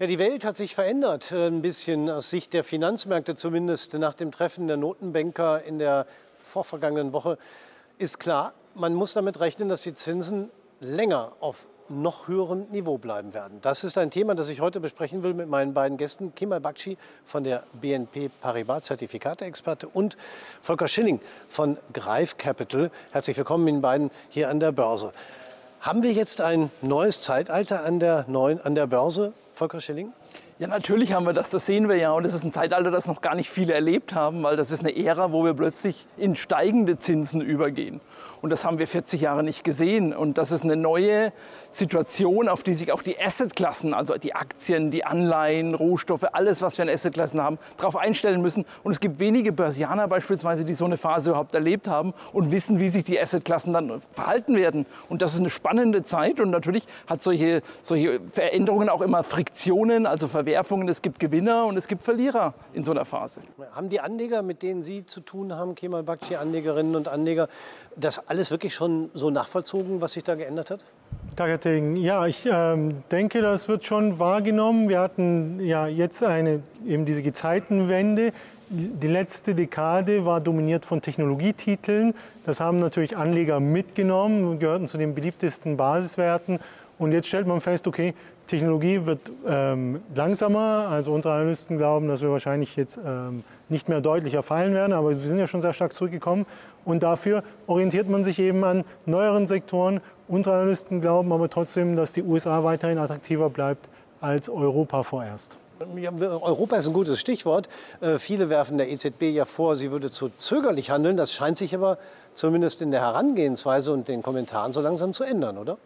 Ja, die Welt hat sich verändert, äh, ein bisschen aus Sicht der Finanzmärkte zumindest. Nach dem Treffen der Notenbanker in der vorvergangenen Woche ist klar, man muss damit rechnen, dass die Zinsen länger auf noch höherem Niveau bleiben werden. Das ist ein Thema, das ich heute besprechen will mit meinen beiden Gästen, Kemal Bakci von der BNP Paribas Zertifikateexperte und Volker Schilling von Greif Capital. Herzlich willkommen Ihnen beiden hier an der Börse. Haben wir jetzt ein neues Zeitalter an der, neuen, an der Börse, Volker Schilling? Ja, natürlich haben wir das, das sehen wir ja. Und es ist ein Zeitalter, das noch gar nicht viele erlebt haben, weil das ist eine Ära, wo wir plötzlich in steigende Zinsen übergehen. Und das haben wir 40 Jahre nicht gesehen. Und das ist eine neue Situation, auf die sich auch die Assetklassen, also die Aktien, die Anleihen, Rohstoffe, alles, was wir an Assetklassen haben, darauf einstellen müssen. Und es gibt wenige Börsianer beispielsweise, die so eine Phase überhaupt erlebt haben und wissen, wie sich die Assetklassen dann verhalten werden. Und das ist eine spannende Zeit. Und natürlich hat solche, solche Veränderungen auch immer Friktionen, also Verwerfungen. Es gibt Gewinner und es gibt Verlierer in so einer Phase. Haben die Anleger, mit denen Sie zu tun haben, Kemal Bakci, Anlegerinnen und Anleger, das alles wirklich schon so nachvollzogen, was sich da geändert hat? Targeting, ja, ich ähm, denke, das wird schon wahrgenommen. Wir hatten ja jetzt eine, eben diese Gezeitenwende. Die letzte Dekade war dominiert von Technologietiteln. Das haben natürlich Anleger mitgenommen und gehörten zu den beliebtesten Basiswerten. Und jetzt stellt man fest, okay, Technologie wird ähm, langsamer. Also unsere Analysten glauben, dass wir wahrscheinlich jetzt ähm, nicht mehr deutlicher fallen werden, aber wir sind ja schon sehr stark zurückgekommen. Und dafür orientiert man sich eben an neueren Sektoren. Unsere Analysten glauben aber trotzdem, dass die USA weiterhin attraktiver bleibt als Europa vorerst. Europa ist ein gutes Stichwort. Äh, viele werfen der EZB ja vor, sie würde zu zögerlich handeln. Das scheint sich aber zumindest in der Herangehensweise und den Kommentaren so langsam zu ändern, oder?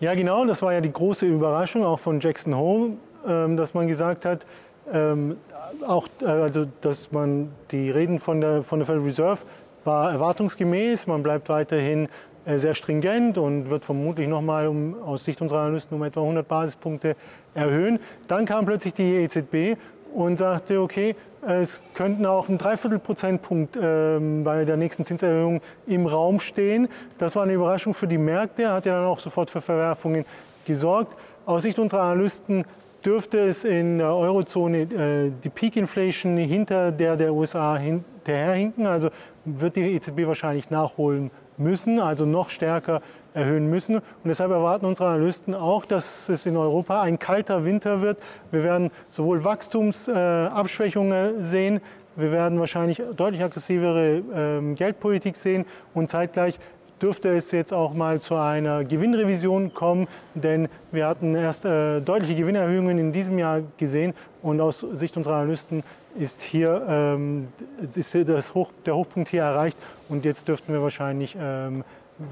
Ja, genau. Das war ja die große Überraschung auch von Jackson Hole, ähm, dass man gesagt hat, ähm, auch, äh, also, dass man die Reden von der, von der Federal Reserve war erwartungsgemäß. Man bleibt weiterhin äh, sehr stringent und wird vermutlich noch mal um, aus Sicht unserer Analysten um etwa 100 Basispunkte erhöhen. Dann kam plötzlich die EZB und sagte, okay, es könnten auch ein Dreiviertelprozentpunkt ähm, bei der nächsten Zinserhöhung im Raum stehen. Das war eine Überraschung für die Märkte, hat ja dann auch sofort für Verwerfungen gesorgt. Aus Sicht unserer Analysten dürfte es in der Eurozone äh, die Peak Inflation hinter der der USA hinterherhinken. Also wird die EZB wahrscheinlich nachholen müssen, also noch stärker erhöhen müssen. Und deshalb erwarten unsere Analysten auch, dass es in Europa ein kalter Winter wird. Wir werden sowohl Wachstumsabschwächungen sehen, wir werden wahrscheinlich deutlich aggressivere ähm, Geldpolitik sehen und zeitgleich dürfte es jetzt auch mal zu einer Gewinnrevision kommen, denn wir hatten erst äh, deutliche Gewinnerhöhungen in diesem Jahr gesehen und aus Sicht unserer Analysten ist hier ähm, ist das Hoch, der Hochpunkt hier erreicht und jetzt dürften wir wahrscheinlich ähm,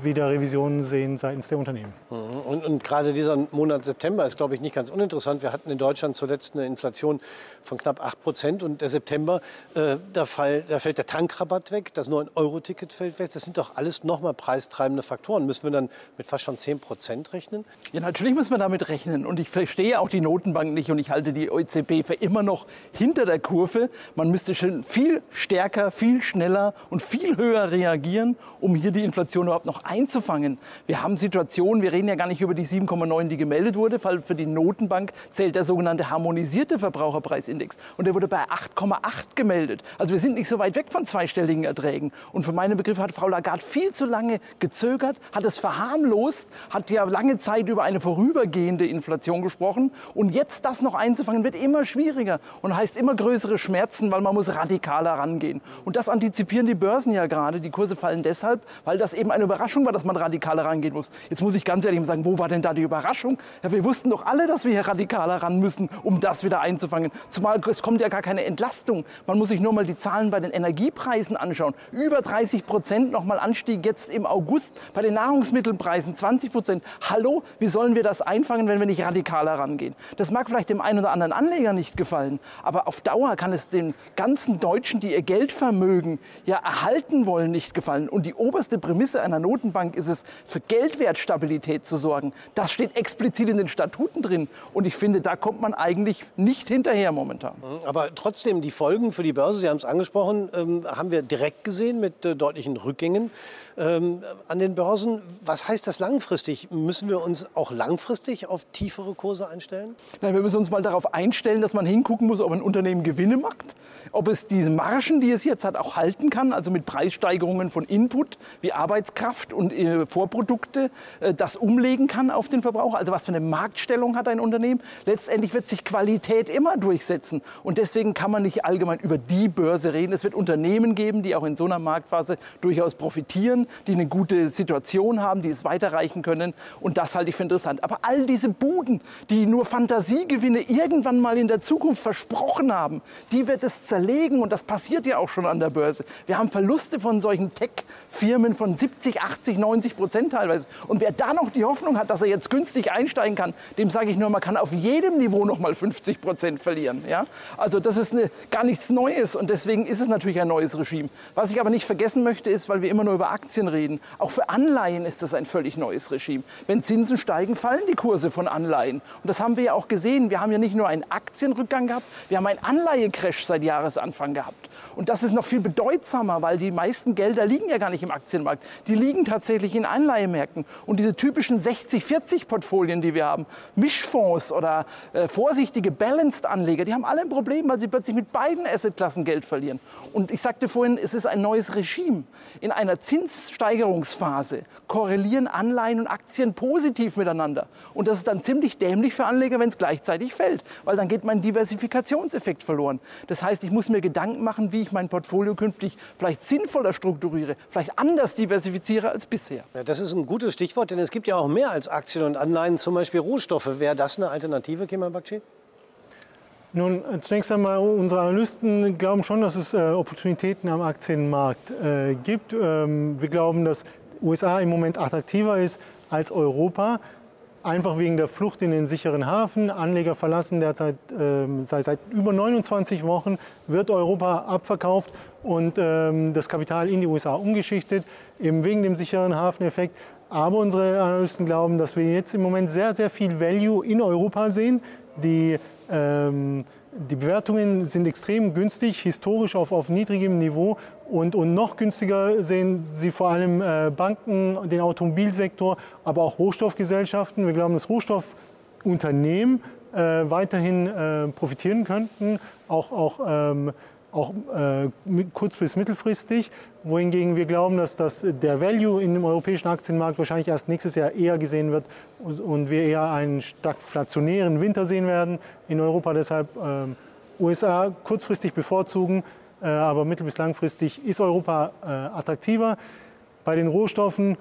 wieder Revisionen sehen seitens der Unternehmen. Mhm. Und, und, gerade dieser Monat September ist, glaube ich, nicht ganz uninteressant. Wir hatten in Deutschland zuletzt eine Inflation von knapp 8 Prozent und der September, äh, da, fall, da, fällt der Tankrabatt weg, das 9-Euro-Ticket fällt weg. Das sind doch alles nochmal preistreibende Faktoren. Müssen wir dann mit fast schon 10 Prozent rechnen? Ja, natürlich müssen wir damit rechnen. Und ich verstehe auch die Notenbank nicht und ich halte die EZB für immer noch hinter der Kurve. Man müsste schon viel stärker, viel schneller und viel höher reagieren, um hier die Inflation überhaupt noch noch einzufangen. Wir haben Situationen, wir reden ja gar nicht über die 7,9, die gemeldet wurde, weil für die Notenbank zählt der sogenannte harmonisierte Verbraucherpreisindex. Und der wurde bei 8,8 gemeldet. Also wir sind nicht so weit weg von zweistelligen Erträgen. Und für meine Begriffe hat Frau Lagarde viel zu lange gezögert, hat es verharmlost, hat ja lange Zeit über eine vorübergehende Inflation gesprochen. Und jetzt das noch einzufangen, wird immer schwieriger und heißt immer größere Schmerzen, weil man muss radikaler rangehen. Und das antizipieren die Börsen ja gerade. Die Kurse fallen deshalb, weil das eben eine Überraschung Überraschung war, dass man radikaler rangehen muss. Jetzt muss ich ganz ehrlich sagen, wo war denn da die Überraschung? Ja, wir wussten doch alle, dass wir hier radikaler ran müssen, um das wieder einzufangen. Zumal es kommt ja gar keine Entlastung. Man muss sich nur mal die Zahlen bei den Energiepreisen anschauen. Über 30 Prozent nochmal Anstieg jetzt im August. Bei den Nahrungsmittelpreisen 20 Prozent. Hallo, wie sollen wir das einfangen, wenn wir nicht radikaler rangehen? Das mag vielleicht dem einen oder anderen Anleger nicht gefallen, aber auf Dauer kann es den ganzen Deutschen, die ihr Geldvermögen ja erhalten wollen, nicht gefallen. Und die oberste Prämisse einer Not Notenbank ist es, für Geldwertstabilität zu sorgen. Das steht explizit in den Statuten drin. Und ich finde, da kommt man eigentlich nicht hinterher momentan. Aber trotzdem, die Folgen für die Börse, Sie haben es angesprochen, ähm, haben wir direkt gesehen mit äh, deutlichen Rückgängen ähm, an den Börsen. Was heißt das langfristig? Müssen wir uns auch langfristig auf tiefere Kurse einstellen? Nein, wir müssen uns mal darauf einstellen, dass man hingucken muss, ob ein Unternehmen Gewinne macht, ob es diese Margen, die es jetzt hat, auch halten kann, also mit Preissteigerungen von Input wie Arbeitskraft und äh, Vorprodukte, äh, das umlegen kann auf den Verbraucher. Also was für eine Marktstellung hat ein Unternehmen? Letztendlich wird sich Qualität immer durchsetzen. Und deswegen kann man nicht allgemein über die Börse reden. Es wird Unternehmen geben, die auch in so einer Marktphase durchaus profitieren, die eine gute Situation haben, die es weiterreichen können. Und das halte ich für interessant. Aber all diese Buden, die nur Fantasiegewinne irgendwann mal in der Zukunft versprochen haben, die wird es zerlegen. Und das passiert ja auch schon an der Börse. Wir haben Verluste von solchen Tech-Firmen von 70, 80, 90 Prozent teilweise. Und wer da noch die Hoffnung hat, dass er jetzt günstig einsteigen kann, dem sage ich nur, man kann auf jedem Niveau noch mal 50 Prozent verlieren. Ja? Also das ist eine, gar nichts Neues und deswegen ist es natürlich ein neues Regime. Was ich aber nicht vergessen möchte, ist, weil wir immer nur über Aktien reden, auch für Anleihen ist das ein völlig neues Regime. Wenn Zinsen steigen, fallen die Kurse von Anleihen. Und das haben wir ja auch gesehen. Wir haben ja nicht nur einen Aktienrückgang gehabt, wir haben einen Anleihecrash seit Jahresanfang gehabt. Und das ist noch viel bedeutsamer, weil die meisten Gelder liegen ja gar nicht im Aktienmarkt. Die liegen tatsächlich in Anleihemärkten. Und diese typischen 60-40-Portfolien, die wir haben, Mischfonds oder äh, vorsichtige Balanced-Anleger, die haben alle ein Problem, weil sie plötzlich mit beiden Assetklassen Geld verlieren. Und ich sagte vorhin, es ist ein neues Regime. In einer Zinssteigerungsphase korrelieren Anleihen und Aktien positiv miteinander. Und das ist dann ziemlich dämlich für Anleger, wenn es gleichzeitig fällt, weil dann geht mein Diversifikationseffekt verloren. Das heißt, ich muss mir Gedanken machen, wie ich mein Portfolio künftig vielleicht sinnvoller strukturiere, vielleicht anders diversifiziere als bisher. Ja, das ist ein gutes Stichwort, denn es gibt ja auch mehr als Aktien und Anleihen, zum Beispiel Rohstoffe. Wäre das eine Alternative, Kemal Bakci? Nun, zunächst einmal, unsere Analysten glauben schon, dass es äh, Opportunitäten am Aktienmarkt äh, gibt. Ähm, wir glauben, dass USA im Moment attraktiver ist als Europa, einfach wegen der Flucht in den sicheren Hafen. Anleger verlassen derzeit äh, seit, seit, über 29 Wochen, wird Europa abverkauft und ähm, das Kapital in die USA umgeschichtet, eben wegen dem sicheren Hafeneffekt. Aber unsere Analysten glauben, dass wir jetzt im Moment sehr, sehr viel Value in Europa sehen. Die ähm, die Bewertungen sind extrem günstig, historisch auf, auf niedrigem Niveau und, und noch günstiger sehen Sie vor allem äh, Banken, den Automobilsektor, aber auch Rohstoffgesellschaften. Wir glauben, dass Rohstoffunternehmen äh, weiterhin äh, profitieren könnten, auch, auch ähm, auch äh, kurz- bis mittelfristig, wohingegen wir glauben, dass das, der Value in dem europäischen Aktienmarkt wahrscheinlich erst nächstes Jahr eher gesehen wird und wir eher einen stagflationären Winter sehen werden in Europa. Deshalb äh, USA kurzfristig bevorzugen, äh, aber mittel- bis langfristig ist Europa äh, attraktiver. Bei den Rohstoffen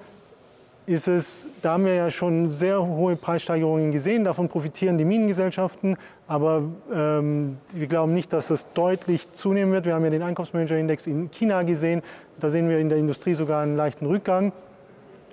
ist es, da haben wir ja schon sehr hohe Preissteigerungen gesehen, davon profitieren die Minengesellschaften, aber ähm, wir glauben nicht, dass es deutlich zunehmen wird. Wir haben ja den Einkaufsmanager-Index in China gesehen, da sehen wir in der Industrie sogar einen leichten Rückgang.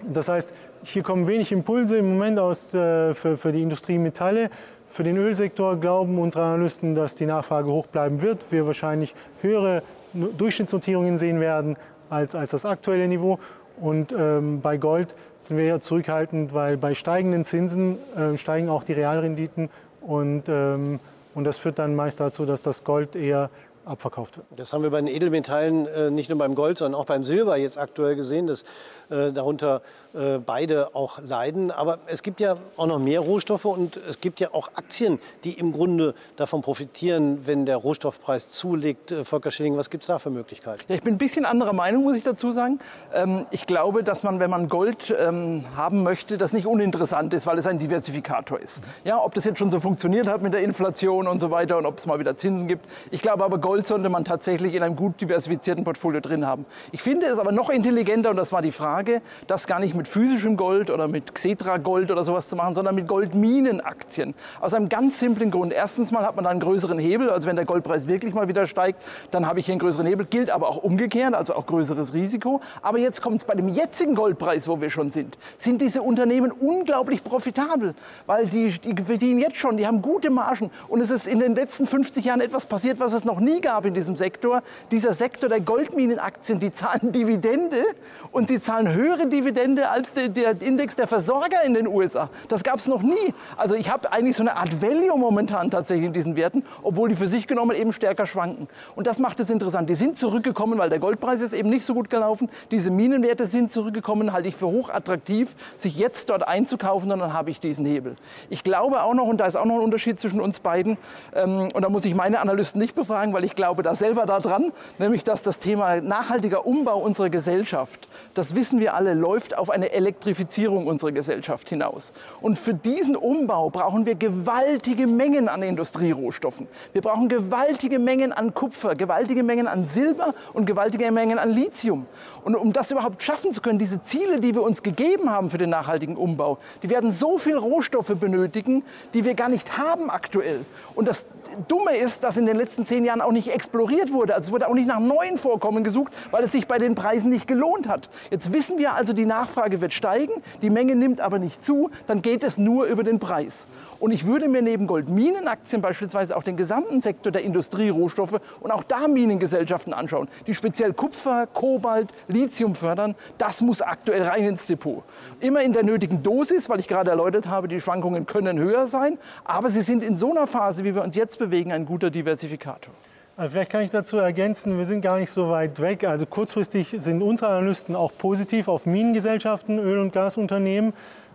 Das heißt, hier kommen wenig Impulse im Moment aus, äh, für, für die Industriemetalle. Für den Ölsektor glauben unsere Analysten, dass die Nachfrage hoch bleiben wird. Wir wahrscheinlich höhere Durchschnittsnotierungen sehen werden als, als das aktuelle Niveau. Und ähm, bei Gold sind wir eher zurückhaltend, weil bei steigenden Zinsen äh, steigen auch die Realrenditen. Und, ähm, und das führt dann meist dazu, dass das Gold eher abverkauft wird. Das haben wir bei den Edelmetallen äh, nicht nur beim Gold, sondern auch beim Silber jetzt aktuell gesehen, dass äh, darunter äh, beide auch leiden. Aber es gibt ja auch noch mehr Rohstoffe und es gibt ja auch Aktien, die im Grunde davon profitieren, wenn der Rohstoffpreis zulegt. Volker Schilling, was gibt es da für Möglichkeiten? Ja, ich bin ein bisschen anderer Meinung, muss ich dazu sagen. Ähm, ich glaube, dass man, wenn man Gold ähm, haben möchte, das nicht uninteressant ist, weil es ein Diversifikator ist. Ja, ob das jetzt schon so funktioniert hat mit der Inflation und so weiter und ob es mal wieder Zinsen gibt. Ich glaube aber, Gold Gold sollte man tatsächlich in einem gut diversifizierten Portfolio drin haben. Ich finde es aber noch intelligenter, und das war die Frage, das gar nicht mit physischem Gold oder mit Xetra Gold oder sowas zu machen, sondern mit Goldminenaktien. Aus einem ganz simplen Grund. Erstens mal hat man da einen größeren Hebel, also wenn der Goldpreis wirklich mal wieder steigt, dann habe ich hier einen größeren Hebel. Gilt aber auch umgekehrt, also auch größeres Risiko. Aber jetzt kommt es bei dem jetzigen Goldpreis, wo wir schon sind, sind diese Unternehmen unglaublich profitabel, weil die, die verdienen jetzt schon, die haben gute Margen und es ist in den letzten 50 Jahren etwas passiert, was es noch nie gab in diesem Sektor. Dieser Sektor der Goldminenaktien, die zahlen Dividende und sie zahlen höhere Dividende als der, der Index der Versorger in den USA. Das gab es noch nie. Also ich habe eigentlich so eine Art Value momentan tatsächlich in diesen Werten, obwohl die für sich genommen eben stärker schwanken. Und das macht es interessant. Die sind zurückgekommen, weil der Goldpreis ist eben nicht so gut gelaufen. Diese Minenwerte sind zurückgekommen, halte ich für hochattraktiv, sich jetzt dort einzukaufen und dann habe ich diesen Hebel. Ich glaube auch noch, und da ist auch noch ein Unterschied zwischen uns beiden, ähm, und da muss ich meine Analysten nicht befragen, weil ich glaube da selber daran, nämlich dass das Thema nachhaltiger Umbau unserer Gesellschaft, das wissen wir alle, läuft auf eine Elektrifizierung unserer Gesellschaft hinaus. Und für diesen Umbau brauchen wir gewaltige Mengen an Industrierohstoffen. Wir brauchen gewaltige Mengen an Kupfer, gewaltige Mengen an Silber und gewaltige Mengen an Lithium. Und um das überhaupt schaffen zu können, diese Ziele, die wir uns gegeben haben für den nachhaltigen Umbau, die werden so viel Rohstoffe benötigen, die wir gar nicht haben aktuell. Und das Dumme ist, dass in den letzten zehn Jahren auch nicht exploriert wurde. Also es wurde auch nicht nach neuen Vorkommen gesucht, weil es sich bei den Preisen nicht gelohnt hat. Jetzt wissen wir also, die Nachfrage wird steigen, die Menge nimmt aber nicht zu, dann geht es nur über den Preis. Und ich würde mir neben Goldminenaktien beispielsweise auch den gesamten Sektor der Industrierohstoffe und auch da Minengesellschaften anschauen, die speziell Kupfer, Kobalt, Lithium fördern. Das muss aktuell rein ins Depot. Immer in der nötigen Dosis, weil ich gerade erläutert habe, die Schwankungen können höher sein, aber sie sind in so einer Phase, wie wir uns jetzt bewegen, ein guter Diversifikator. Also vielleicht kann ich dazu ergänzen, wir sind gar nicht so weit weg. Also kurzfristig sind unsere Analysten auch positiv auf Minengesellschaften, Öl- und Gasunternehmen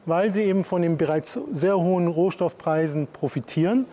weil sie eben von den bereits sehr hohen Rohstoffpreisen profitieren,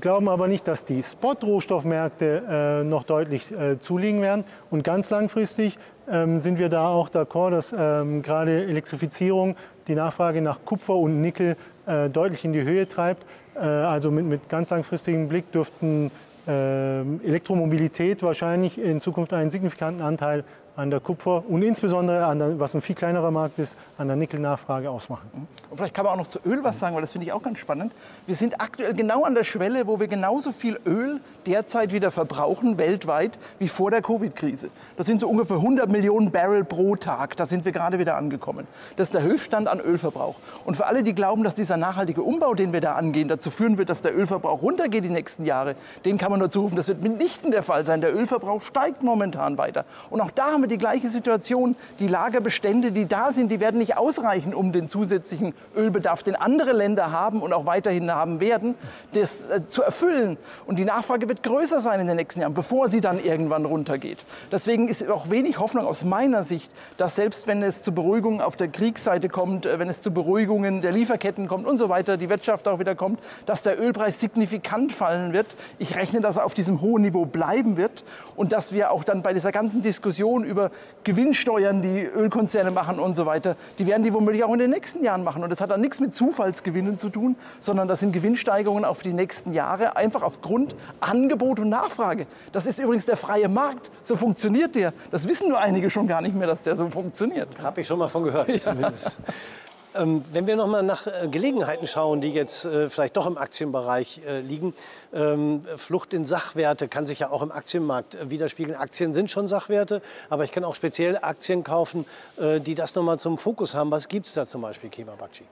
glauben aber nicht, dass die Spot-Rohstoffmärkte äh, noch deutlich äh, zulegen werden. Und ganz langfristig ähm, sind wir da auch d'accord, dass ähm, gerade Elektrifizierung die Nachfrage nach Kupfer und Nickel äh, deutlich in die Höhe treibt. Äh, also mit, mit ganz langfristigem Blick dürften Elektromobilität wahrscheinlich in Zukunft einen signifikanten Anteil an der Kupfer und insbesondere an der, was ein viel kleinerer Markt ist, an der Nickelnachfrage ausmachen. Und vielleicht kann man auch noch zu Öl was sagen, weil das finde ich auch ganz spannend. Wir sind aktuell genau an der Schwelle, wo wir genauso viel Öl derzeit wieder verbrauchen weltweit wie vor der Covid-Krise. Das sind so ungefähr 100 Millionen Barrel pro Tag. Da sind wir gerade wieder angekommen. Das ist der Höchststand an Ölverbrauch. Und für alle, die glauben, dass dieser nachhaltige Umbau, den wir da angehen, dazu führen wird, dass der Ölverbrauch runtergeht die nächsten Jahre, den kann man nur zurufen, das wird mitnichten der Fall sein. Der Ölverbrauch steigt momentan weiter. Und auch da haben wir die gleiche Situation. Die Lagerbestände, die da sind, die werden nicht ausreichen, um den zusätzlichen Ölbedarf, den andere Länder haben und auch weiterhin haben werden, das äh, zu erfüllen. Und die Nachfrage wird größer sein in den nächsten Jahren, bevor sie dann irgendwann runtergeht. Deswegen ist auch wenig Hoffnung aus meiner Sicht, dass selbst wenn es zu Beruhigungen auf der Kriegsseite kommt, äh, wenn es zu Beruhigungen der Lieferketten kommt und so weiter, die Wirtschaft auch wieder kommt, dass der Ölpreis signifikant fallen wird. Ich rechne, dass er auf diesem hohen Niveau bleiben wird und dass wir auch dann bei dieser ganzen Diskussion über Gewinnsteuern, die Ölkonzerne machen und so weiter, die werden die womöglich auch in den nächsten Jahren machen. Und das hat dann nichts mit Zufallsgewinnen zu tun, sondern das sind Gewinnsteigerungen auf die nächsten Jahre, einfach aufgrund Angebot und Nachfrage. Das ist übrigens der freie Markt. So funktioniert der. Das wissen nur einige schon gar nicht mehr, dass der so funktioniert. Habe ich schon mal von gehört, ja. zumindest. Ähm, wenn wir noch mal nach äh, Gelegenheiten schauen, die jetzt äh, vielleicht doch im Aktienbereich äh, liegen, ähm, Flucht in Sachwerte kann sich ja auch im Aktienmarkt widerspiegeln. Aktien sind schon Sachwerte, aber ich kann auch speziell Aktien kaufen, die das noch mal zum Fokus haben. Was gibt es da zum Beispiel, Kima Bakci?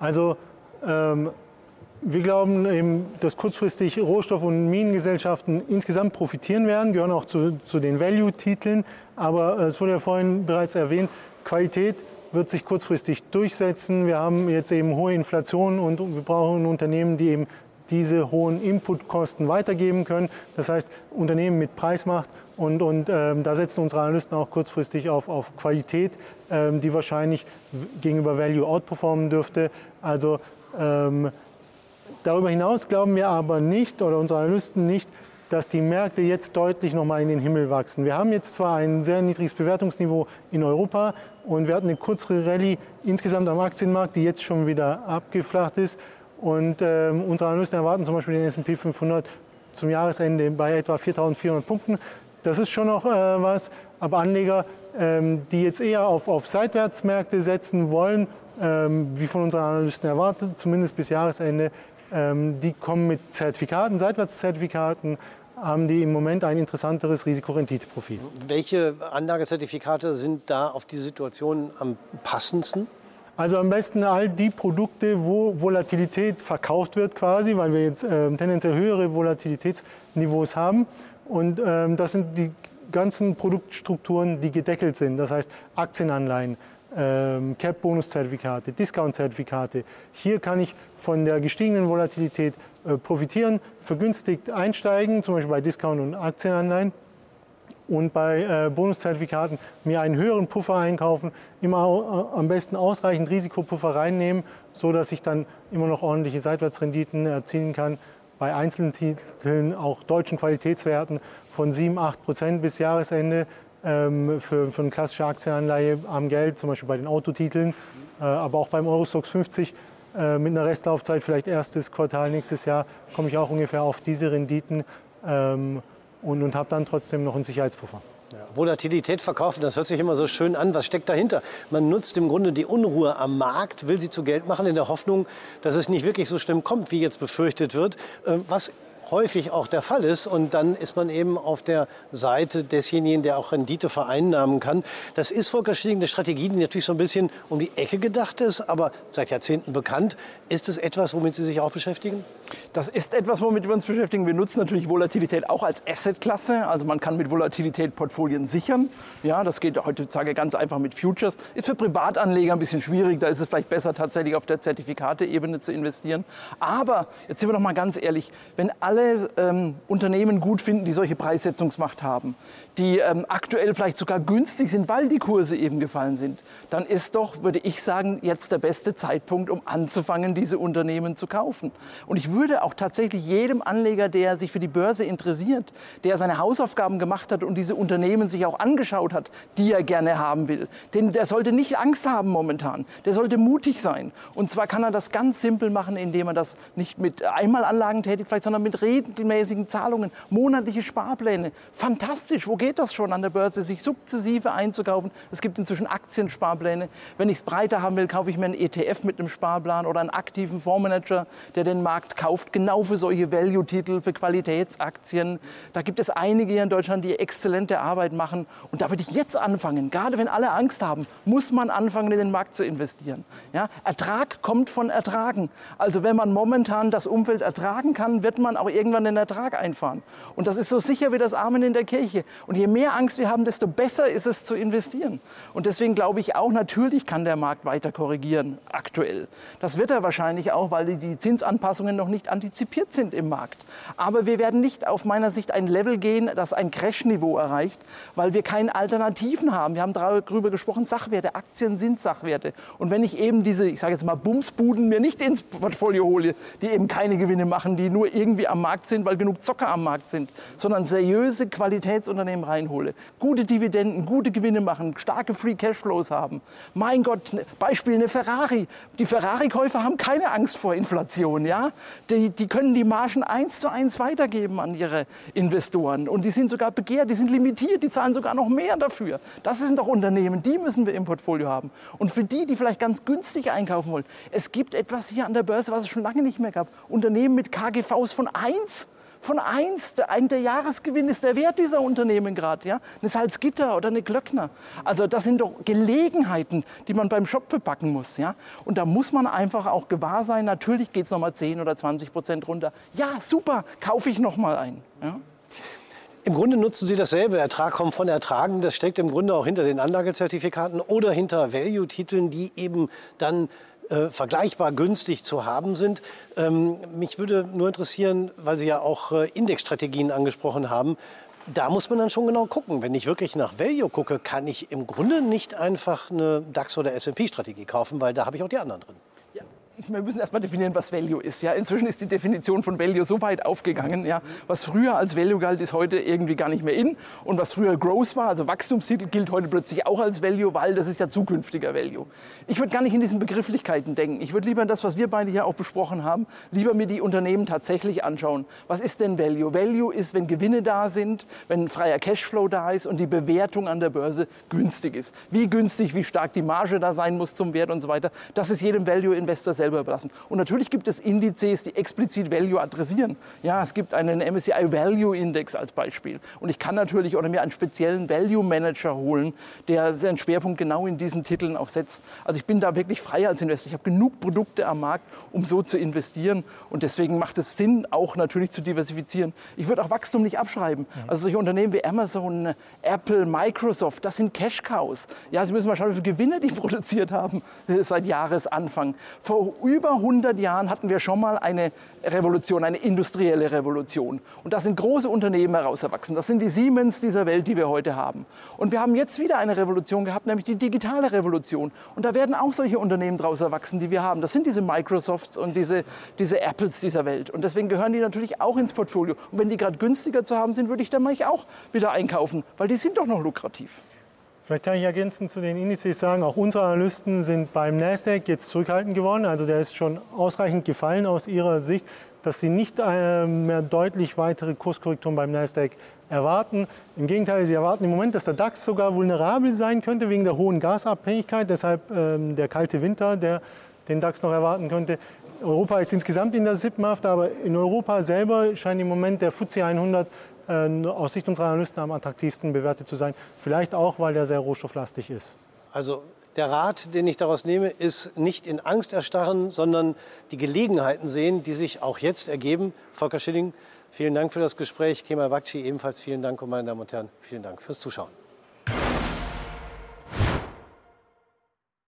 Also ähm, wir glauben eben, dass kurzfristig Rohstoff- und Minengesellschaften insgesamt profitieren werden, gehören auch zu, zu den Value-Titeln. Aber es wurde ja vorhin bereits erwähnt, Qualität wird sich kurzfristig durchsetzen. Wir haben jetzt eben hohe Inflation und wir brauchen Unternehmen, die eben diese hohen Inputkosten weitergeben können. Das heißt, Unternehmen mit Preismacht und, und ähm, da setzen unsere Analysten auch kurzfristig auf, auf Qualität, ähm, die wahrscheinlich gegenüber Value outperformen dürfte. Also ähm, darüber hinaus glauben wir aber nicht oder unsere Analysten nicht, dass die Märkte jetzt deutlich noch mal in den Himmel wachsen. Wir haben jetzt zwar ein sehr niedriges Bewertungsniveau in Europa und wir hatten eine kürzere Rallye insgesamt am Aktienmarkt, die jetzt schon wieder abgeflacht ist. Und ähm, unsere Analysten erwarten zum Beispiel den S&P 500 zum Jahresende bei etwa 4.400 Punkten. Das ist schon noch äh, was, aber Anleger, ähm, die jetzt eher auf, auf Seitwärtsmärkte setzen wollen, ähm, wie von unseren Analysten erwartet, zumindest bis Jahresende, ähm, die kommen mit Zertifikaten, Seitwärtszertifikaten, haben die im Moment ein interessanteres Risikorenditeprofil. Welche Anlagezertifikate sind da auf die Situation am passendsten? Also am besten all die Produkte, wo Volatilität verkauft wird quasi, weil wir jetzt äh, tendenziell höhere Volatilitätsniveaus haben Und ähm, das sind die ganzen Produktstrukturen, die gedeckelt sind. Das heißt Aktienanleihen, ähm, Cap-Bonus-Zertifikate, Discount-Zertifikate. Hier kann ich von der gestiegenen Volatilität profitieren, vergünstigt einsteigen, zum Beispiel bei Discount- und Aktienanleihen und bei äh, Bonuszertifikaten mir einen höheren Puffer einkaufen, immer äh, am besten ausreichend Risikopuffer reinnehmen, so dass ich dann immer noch ordentliche Seitwärtsrenditen erzielen kann. Bei einzelnen Titeln, auch deutschen Qualitätswerten von 7, 8 Prozent bis Jahresende ähm, für, für eine klassische Aktienanleihe am Geld, zum Beispiel bei den Autotiteln, äh, aber auch beim Eurostox 50 äh, mit einer Restlaufzeit vielleicht erstes Quartal nächstes Jahr komme ich auch ungefähr auf diese Renditen. Ähm, und, und habe dann trotzdem noch einen Sicherheitspuffer. Ja, Volatilität verkaufen, das hört sich immer so schön an. Was steckt dahinter? Man nutzt im Grunde die Unruhe am Markt, will sie zu Geld machen, in der Hoffnung, dass es nicht wirklich so schlimm kommt, wie jetzt befürchtet wird. Äh, was häufig auch der Fall ist. Und dann ist man eben auf der Seite desjenigen, der auch Rendite vereinnahmen kann. Das ist Volker eine Strategie, die natürlich so ein bisschen um die Ecke gedacht ist, aber seit Jahrzehnten bekannt. Ist es etwas, womit Sie sich auch beschäftigen? Das ist etwas, womit wir uns beschäftigen. Wir nutzen natürlich Volatilität auch als Assetklasse. Also man kann mit Volatilität Portfolien sichern. Ja, das geht heutzutage ganz einfach mit Futures. Ist für Privatanleger ein bisschen schwierig. Da ist es vielleicht besser, tatsächlich auf der Zertifikateebene zu investieren. Aber jetzt sind wir doch mal ganz ehrlich, wenn alle alle ähm, Unternehmen gut finden, die solche Preissetzungsmacht haben, die ähm, aktuell vielleicht sogar günstig sind, weil die Kurse eben gefallen sind, dann ist doch, würde ich sagen, jetzt der beste Zeitpunkt, um anzufangen, diese Unternehmen zu kaufen. Und ich würde auch tatsächlich jedem Anleger, der sich für die Börse interessiert, der seine Hausaufgaben gemacht hat und diese Unternehmen sich auch angeschaut hat, die er gerne haben will, denn der sollte nicht Angst haben momentan. Der sollte mutig sein. Und zwar kann er das ganz simpel machen, indem er das nicht mit Einmalanlagen tätigt, vielleicht, sondern mit regelmäßigen Zahlungen, monatliche Sparpläne. Fantastisch, wo geht das schon an der Börse, sich sukzessive einzukaufen? Es gibt inzwischen Aktiensparpläne. Wenn ich es breiter haben will, kaufe ich mir einen ETF mit einem Sparplan oder einen aktiven Fondsmanager, der den Markt kauft, genau für solche Value-Titel, für Qualitätsaktien. Da gibt es einige hier in Deutschland, die exzellente Arbeit machen. Und da würde ich jetzt anfangen, gerade wenn alle Angst haben, muss man anfangen, in den Markt zu investieren. Ja? Ertrag kommt von Ertragen. Also wenn man momentan das Umfeld ertragen kann, wird man auch irgendwann den Ertrag einfahren. Und das ist so sicher wie das Amen in der Kirche. Und je mehr Angst wir haben, desto besser ist es zu investieren. Und deswegen glaube ich auch, natürlich kann der Markt weiter korrigieren, aktuell. Das wird er wahrscheinlich auch, weil die Zinsanpassungen noch nicht antizipiert sind im Markt. Aber wir werden nicht auf meiner Sicht ein Level gehen, das ein Crash-Niveau erreicht, weil wir keine Alternativen haben. Wir haben darüber gesprochen, Sachwerte, Aktien sind Sachwerte. Und wenn ich eben diese, ich sage jetzt mal, Bumsbuden mir nicht ins Portfolio hole, die eben keine Gewinne machen, die nur irgendwie am Markt sind, weil genug Zocker am Markt sind, sondern seriöse Qualitätsunternehmen reinhole, gute Dividenden, gute Gewinne machen, starke Free Cashflows haben. Mein Gott, ne, Beispiel eine Ferrari. Die Ferrari-Käufer haben keine Angst vor Inflation. Ja? Die, die können die Margen eins zu eins weitergeben an ihre Investoren. Und die sind sogar begehrt, die sind limitiert, die zahlen sogar noch mehr dafür. Das sind doch Unternehmen, die müssen wir im Portfolio haben. Und für die, die vielleicht ganz günstig einkaufen wollen, es gibt etwas hier an der Börse, was es schon lange nicht mehr gab. Unternehmen mit KGVs von 1 von 1, ein der Jahresgewinn ist der Wert dieser Unternehmen gerade. Ja? Eine Salzgitter oder eine Glöckner. Also das sind doch Gelegenheiten, die man beim Schopfe packen muss. Ja? Und da muss man einfach auch gewahr sein, natürlich geht es nochmal 10 oder 20 Prozent runter. Ja, super, kaufe ich nochmal ein. Ja? Im Grunde nutzen Sie dasselbe. Ertrag kommt von Ertragen. Das steckt im Grunde auch hinter den Anlagezertifikaten oder hinter Value-Titeln, die eben dann äh, vergleichbar günstig zu haben sind. Ähm, mich würde nur interessieren, weil Sie ja auch äh, Indexstrategien angesprochen haben, da muss man dann schon genau gucken. Wenn ich wirklich nach Value gucke, kann ich im Grunde nicht einfach eine DAX- oder S&P-Strategie kaufen, weil da habe ich auch die anderen drin wir müssen erstmal definieren, was Value ist. Ja? Inzwischen ist die Definition von Value so weit aufgegangen. Ja? Was früher als Value galt, ist heute irgendwie gar nicht mehr in. Und was früher Growth war, also Wachstumstitel, gilt heute plötzlich auch als Value, weil das ist ja zukünftiger Value. Ich würde gar nicht in diesen Begrifflichkeiten denken. Ich würde lieber das, was wir beide hier auch besprochen haben, lieber mir die Unternehmen tatsächlich anschauen. Was ist denn Value? Value ist, wenn Gewinne da sind, wenn freier Cashflow da ist und die Bewertung an der Börse günstig ist. Wie günstig, wie stark die Marge da sein muss zum Wert und so weiter. Das ist jedem Value-Investor selber überlassen. Und natürlich gibt es Indizes, die explizit Value adressieren. Ja, es gibt einen MSCI Value Index als Beispiel. Und ich kann natürlich oder mir einen speziellen Value Manager holen, der seinen Schwerpunkt genau in diesen Titeln auch setzt. Also ich bin da wirklich frei als Investor. Ich habe genug Produkte am Markt, um so zu investieren. Und deswegen macht es Sinn, auch natürlich zu diversifizieren. Ich würde auch Wachstum nicht abschreiben. Also solche Unternehmen wie Amazon, Apple, Microsoft, das sind Cash Cows. Ja, Sie müssen mal schauen, wie viele Gewinne die produziert haben äh, seit Jahresanfang. Vor über 100 Jahren hatten wir schon mal eine Revolution, eine industrielle Revolution. Und da sind große Unternehmen heraus erwachsen. Das sind die Siemens dieser Welt, die wir heute haben. Und wir haben jetzt wieder eine Revolution gehabt, nämlich die digitale Revolution. Und da werden auch solche Unternehmen daraus erwachsen, die wir haben. Das sind diese Microsofts und diese, diese Apples dieser Welt. Und deswegen gehören die natürlich auch ins Portfolio. Und wenn die gerade günstiger zu haben sind, würde ich dann mal auch wieder einkaufen, weil die sind doch noch lukrativ. Vielleicht kann ich ergänzend zu den Indizes sagen, auch unsere Analysten sind beim Nasdaq jetzt zurückhaltend geworden. Also der ist schon ausreichend gefallen aus ihrer Sicht, dass sie nicht äh, mehr deutlich weitere Kurskorrekturen beim Nasdaq erwarten. Im Gegenteil, sie erwarten im Moment, dass der DAX sogar vulnerabel sein könnte wegen der hohen Gasabhängigkeit. Deshalb ähm, der kalte Winter, der den DAX noch erwarten könnte. Europa ist insgesamt in der Sippenhaft, aber in Europa selber scheint im Moment der FTSE 100 äh, aus Sicht unserer Analysten am attraktivsten bewertet zu sein. Vielleicht auch, weil er sehr rohstofflastig ist. Also der Rat, den ich daraus nehme, ist nicht in Angst erstarren, sondern die Gelegenheiten sehen, die sich auch jetzt ergeben. Volker Schilling, vielen Dank für das Gespräch. Kemal Bakci, ebenfalls vielen Dank. Und meine Damen und Herren, vielen Dank fürs Zuschauen.